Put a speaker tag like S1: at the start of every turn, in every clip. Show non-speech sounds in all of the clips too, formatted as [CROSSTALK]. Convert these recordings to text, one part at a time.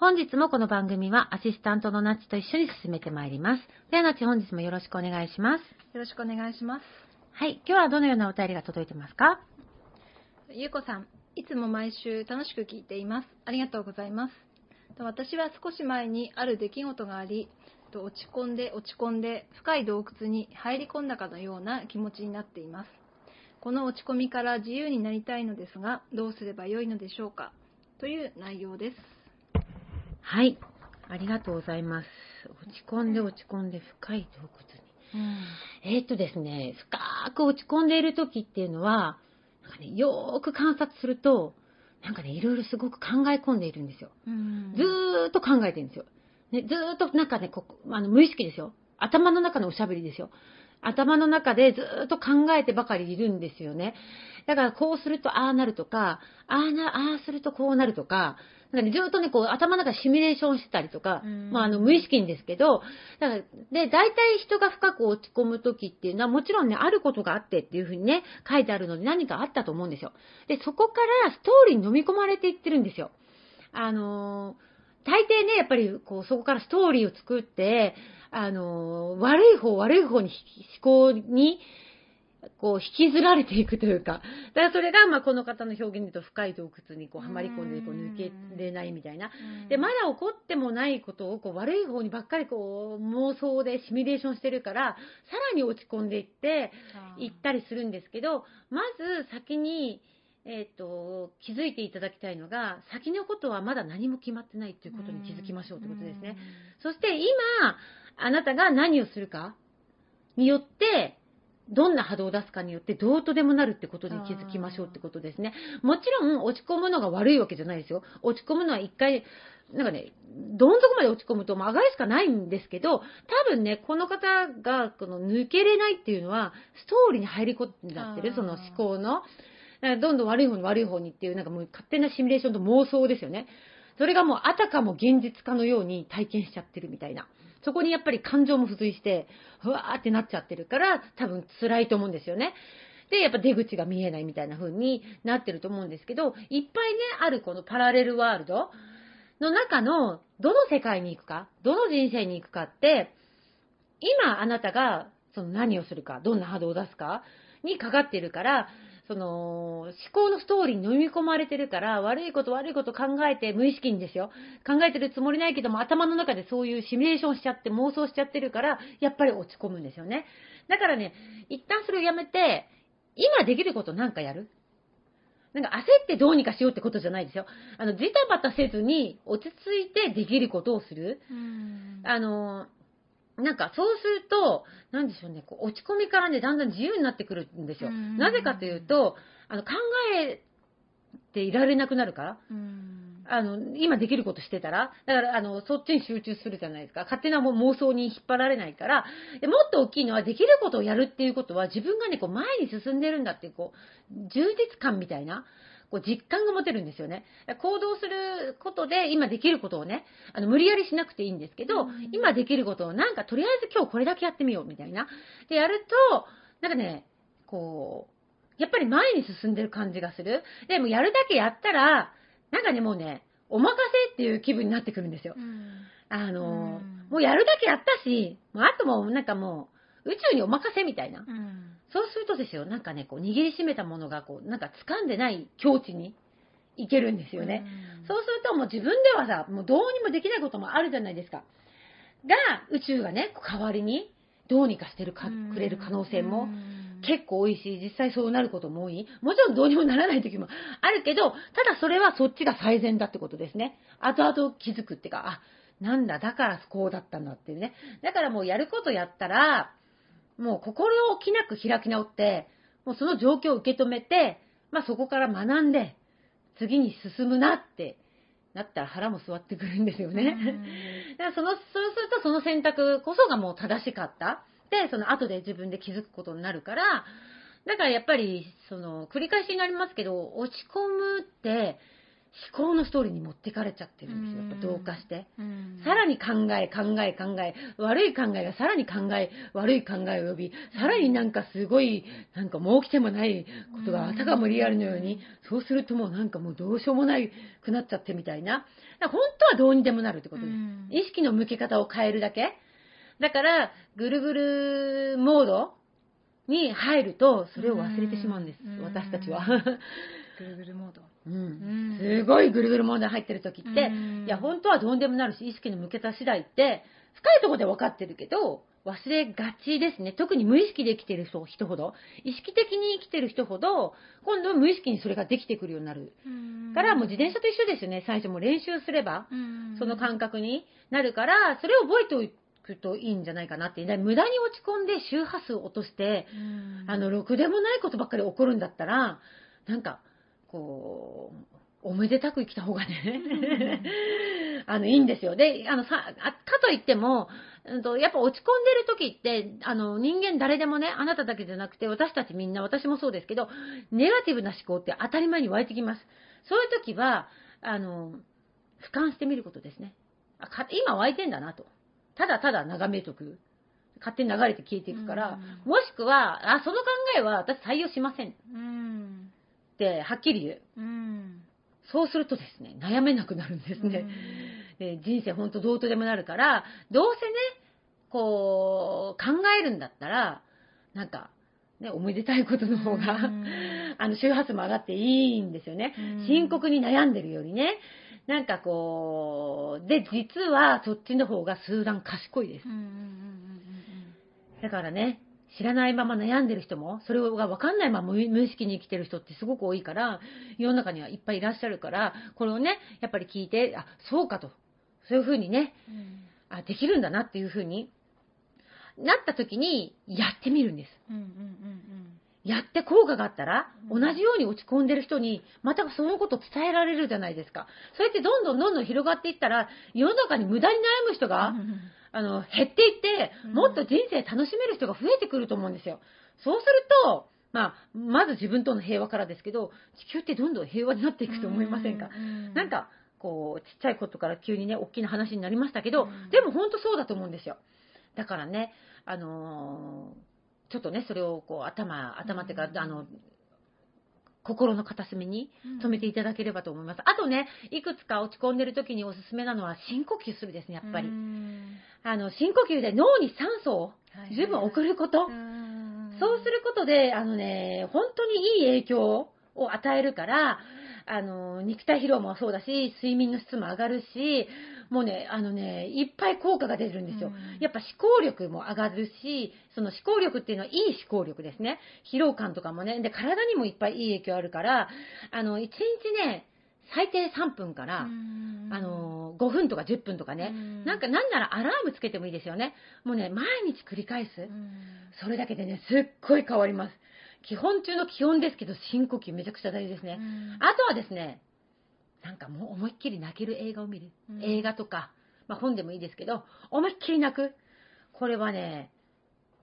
S1: 本日もこの番組はアシスタントのナッチと一緒に進めてまいります。ではナッチ本日もよろしくお願いします。
S2: よろしくお願いします。
S1: はい、今日はどのようなお便りが届いてますか？
S2: ゆうこさん、いつも毎週楽しく聞いています。ありがとうございます。私は少し前にある出来事があり、落ち込んで落ち込んで深い洞窟に入り込んだかのような気持ちになっています。この落ち込みから自由になりたいのですが、どうすればよいのでしょうか？という内容です。
S1: はい。ありがとうございます。落ち込んで落ち込んで深い洞窟に。うん、えー、っとですね、深く落ち込んでいる時っていうのは、なんかね、よーく観察すると、なんかね、いろいろすごく考え込んでいるんですよ。うん、ずーっと考えてるんですよ。ね、ずーっとなんかね、こあの無意識ですよ。頭の中のおしゃべりですよ。頭の中でずーっと考えてばかりいるんですよね。だからこうするとああなるとか、ああな、ああするとこうなるとか、なんかね、ずっとね、こう、頭の中でシミュレーションしてたりとか、まあ、あの、無意識にですけど、だから、で、大体人が深く落ち込む時っていうのは、もちろんね、あることがあってっていうふうにね、書いてあるので何かあったと思うんですよ。で、そこからストーリーに飲み込まれていってるんですよ。あのー、大抵ね、やっぱり、こう、そこからストーリーを作って、あのー、悪い方、悪い方に思考に、こう、引きずられていくというか、だからそれが、まあ、この方の表現で言うと、深い洞窟にこう、はまり込んで、こう、抜けれないみたいな。で、まだ起こってもないことを、こう、悪い方にばっかりこう、妄想でシミュレーションしてるから、さらに落ち込んでいって、行ったりするんですけど、まず先に、えっ、ー、と、気づいていただきたいのが、先のことはまだ何も決まってないということに気づきましょうということですね。そして今、あなたが何をするかによって、どんな波動を出すかによってどうとでもなるってことに気づきましょうってことですね。もちろん落ち込むのが悪いわけじゃないですよ。落ち込むのは一回、なんかね、どん底まで落ち込むと上がるしかないんですけど、多分ね、この方がこの抜けれないっていうのは、ストーリーに入り込んじゃってる、その思考の。どんどん悪い方に悪い方にっていう、なんかもう勝手なシミュレーションと妄想ですよね。それがもうあたかも現実化のように体験しちゃってるみたいな。そこにやっぱり感情も付随して、ふわーってなっちゃってるから、多分辛いと思うんですよね。で、やっぱ出口が見えないみたいな風になってると思うんですけど、いっぱいね、あるこのパラレルワールドの中の、どの世界に行くか、どの人生に行くかって、今あなたがその何をするか、どんな波動を出すかにかかってるから、その、思考のストーリーに飲み込まれてるから、悪いこと悪いこと考えて、無意識にですよ。考えてるつもりないけども、頭の中でそういうシミュレーションしちゃって、妄想しちゃってるから、やっぱり落ち込むんですよね。だからね、一旦それをやめて、今できることなんかやる？なんか焦ってどうにかしようってことじゃないですよ。あの、ジタバタせずに落ち着いてできることをする。あの、なんかそうすると、なんでしょうね、こう落ち込みからね、だんだん自由になってくるんですよ。なぜかというと、あの、考えていられなくなるから。あの、今できることしてたら、だから、あの、そっちに集中するじゃないですか。勝手なも妄想に引っ張られないから、でもっと大きいのは、できることをやるっていうことは、自分がね、こう、前に進んでるんだっていう、こう、充実感みたいな、こう実感が持てるんですよね。行動することで今できることをね、あの無理やりしなくていいんですけど、
S2: うん
S1: 今できることをなんかとりあえず今日これだけやってみようみたいな。で、やると、なんかね、こう、やっぱり前に進んでる感じがする。でもやるだけやったら、なんかね、もうね、お任せっていう気分になってくるんですよ。
S2: うん
S1: あの、
S2: うん
S1: もうやるだけやったし、もうあともうなんかもう、宇宙にお任せみたいな。
S2: うん
S1: そうするとですよ、なんかね、こう握りしめたものが、こう、なんか掴んでない境地に行けるんですよね。そうするともう自分ではさ、もうどうにもできないこともあるじゃないですか。が、宇宙がね、代わりにどうにかしてるか、
S2: うん
S1: くれる可能性も
S2: うん
S1: 結構多いし、実際そうなることも多い。もちろんどうにもならない時もあるけど、ただそれはそっちが最善だってことですね。後々気づくっていうか、あ、なんだ、だからこうだったんだっていうね。だからもうやることやったら、もう心置きなく開き直って、もうその状況を受け止めて、まあそこから学んで、次に進むなってなったら腹も座ってくるんですよね。[LAUGHS] だからその、そうするとその選択こそがもう正しかった。で、その後で自分で気づくことになるから、だからやっぱり、その、繰り返しになりますけど、落ち込むって、思考のストーリーに持ってかれちゃってるんですよ。やっぱ同化して。
S2: うん
S1: さらに考え、考え、考え、悪い考えがさらに考え、悪い考えを呼び、さらになんかすごい、なんかもう起きてもないことがあたかもリアルのように、そうするともうなんかもうどうしようもないくなっちゃってみたいな。本当はどうにでもなるってことです。
S2: うん
S1: 意識の向け方を変えるだけ。だから、ぐるぐるモードに入ると、それを忘れてしまうんです
S2: うん。
S1: 私たちは。
S2: ぐるぐるモード
S1: うん
S2: うん
S1: すごいぐるぐる問題入ってる時って、
S2: うん
S1: いや、本当はどうにでもなるし、意識の向けた次第って、深いところで分かってるけど、忘れがちですね。特に無意識で生きてる人人ほど、意識的に生きてる人ほど、今度は無意識にそれができてくるようになる。から、もう自転車と一緒ですよね。最初も練習すれば、その感覚になるから、それを覚えておくといいんじゃないかなって。で無駄に落ち込んで周波数を落として、あの、ろくでもないことばっかり起こるんだったら、なんか、こう、おめでたく生きた方がね、[LAUGHS] あの、いいんですよ。で、あの、さ、あかといっても、うんと、やっぱ落ち込んでる時って、あの、人間誰でもね、あなただけじゃなくて、私たちみんな、私もそうですけど、ネガティブな思考って当たり前に湧いてきます。そういう時は、あの、俯瞰してみることですね。あか今湧いてんだなと。ただただ眺めとく。勝手に流れて消えていくから、もしくは、あ、その考えは私採用しませんっ
S2: うん
S1: て、はっきり言う。
S2: うん
S1: そうするとですね、悩めなくなるんですね。で人生ほんとどうとでもなるから、どうせね、こう、考えるんだったら、なんか、ね、おめでたいことの方が、
S2: うん [LAUGHS]
S1: あの、周波数も上がっていいんですよね
S2: うん。
S1: 深刻に悩んでるよりね。なんかこう、で、実はそっちの方が数段賢いです
S2: うん。うんうん
S1: だからね、知らないまま悩んでる人も、それが分かんないまま無無意識に生きてる人ってすごく多いから、世の中にはいっぱいいらっしゃるから、これをね、やっぱり聞いて、あ、そうかと。そういうふうにね、
S2: うんうん
S1: あ、できるんだなっていうふうになった時に、やってみるんです。
S2: うんうんうん
S1: やって効果があったら、
S2: うん
S1: 同じように落ち込んでる人に、またそのことを伝えられるじゃないですか。それってどんどんどんどん広がっていったら、世の中に無駄に悩む人が、
S2: うん
S1: あの、減っていって
S2: うん、
S1: もっと人生楽しめる人が増えてくると思うんですよ。そうすると、まあ、まず自分との平和からですけど、地球ってどんどん平和になっていくと思いませんか、
S2: う
S1: なんか、こう、ちっちゃいことから急にね、大きな話になりましたけど、
S2: うん
S1: でも本当そうだと思うんですよ。だからね、あのーちょっとね、それをこう、頭、頭っていうか、
S2: うん
S1: あの、心の片隅に留めていただければと思います。あとね、いくつか落ち込んでる時におすすめなのは深呼吸するですね、やっぱり。
S2: うん
S1: あの、深呼吸で脳に酸素を十分送ること。
S2: うん
S1: そうすることで、あのね、本当にいい影響を与えるから、あの、肉体疲労もそうだし、睡眠の質も上がるし、もうね、あのね、いっぱい効果が出るんですよ。
S2: うん
S1: やっぱ思考力も上がるし、その思考力っていうのはいい思考力ですね。疲労感とかもね、で、体にもいっぱいいい影響あるから、あの、1日ね、最低3分から、
S2: うん
S1: あの、5分とか10分とかね、
S2: うん
S1: なんかなんならアラームつけてもいいですよね。もうね、毎日繰り返す。
S2: うん
S1: それだけでね、すっごい変わります。基本中の基本ですけど、深呼吸めちゃくちゃ大事ですね。あとはですね、なんかもう思いっきり泣ける映画を見る。
S2: うん。
S1: 映画とか、まあ本でもいいですけど、思いっきり泣く。これはね、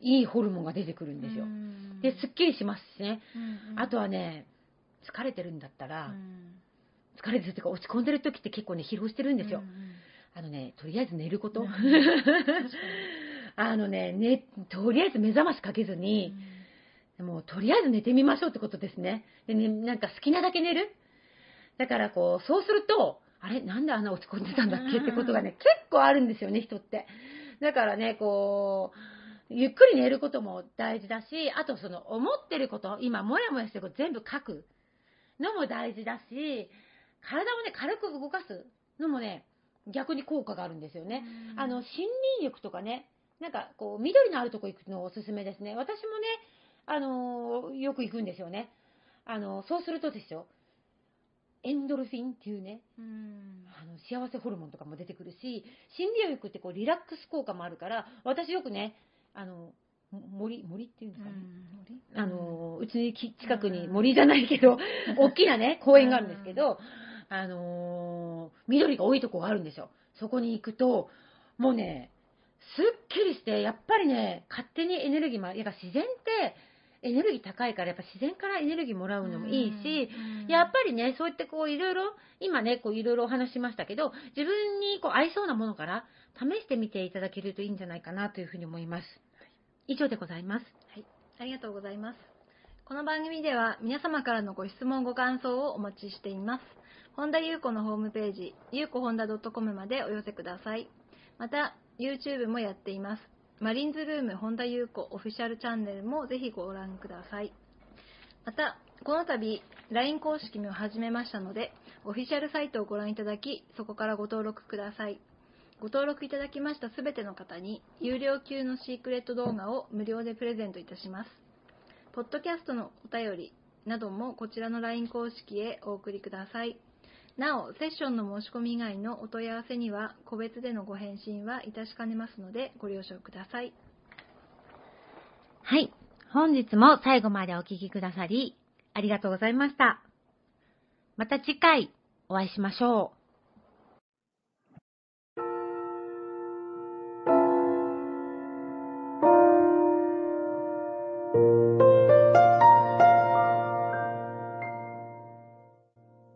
S1: いいホルモンが出てくるんですよ。
S2: うん。
S1: で、すっきりしますしね。
S2: うん
S1: あとはね、疲れてるんだったら、
S2: うん。
S1: 疲れてるっていうか落ち込んでる時って結構ね疲労してるんですよ、
S2: うんうん。
S1: あのねとりあえず寝ること、[LAUGHS] あのねねとりあえず目覚ましかけずに、もうとりあえず寝てみましょうってことですね。でねなんか好きなだけ寝るだからこうそうするとあれなんであんな落ち込んでたんだっけ？ってことがね結構あるんですよね人って。だからねこうゆっくり寝ることも大事だしあとその思ってること今モヤモヤしてること全部書くのも大事だし体をね軽く動かすのもね逆に効果があるんですよね、
S2: うん。
S1: あの森林浴とかねなんかこう緑のあるとこ行くのおすすめですね。私もねあのーよく行くんですよね。あのそうするとですよエンドルフィンっていうね
S2: うん。
S1: あの幸せホルモンとかも出てくるし心理浴ってこうリラックス効果もあるから私よくねあのも森森っていうんですかね、あのうちにき近くに森じゃないけど、[LAUGHS] 大きなね、公園があるんですけど、あのー緑が多いとこがあるんですよ。そこに行くと、もうね、すっきりして、やっぱりね、勝手にエネルギーも、やっぱ自然ってエネルギー高いから、やっぱ自然からエネルギーもらうのもいいし、やっぱりね、そうやってこういろいろ、今ね、こういろいろお話ししましたけど、自分にこう合いそうなものから試してみていただけるといいんじゃないかなというふうに思います。以上でございます。
S2: ありがとうございます。この番組では皆様からのご質問ご感想をお待ちしています。本田裕子のホームページ、ゆうこほんだ .com までお寄せください。また、YouTube もやっています。マリンズルーム本田裕子オフィシャルチャンネルもぜひご覧ください。また、この度、LINE 公式も始めましたので、オフィシャルサイトをご覧いただき、そこからご登録ください。ご登録いただきましたすべての方に、有料級のシークレット動画を無料でプレゼントいたします。ポッドキャストのお便りなどもこちらの LINE 公式へお送りください。なお、セッションの申し込み以外のお問い合わせには、個別でのご返信はいたしかねますので、ご了承ください。
S1: はい。本日も最後までお聞きくださり、ありがとうございました。また次回お会いしましょう。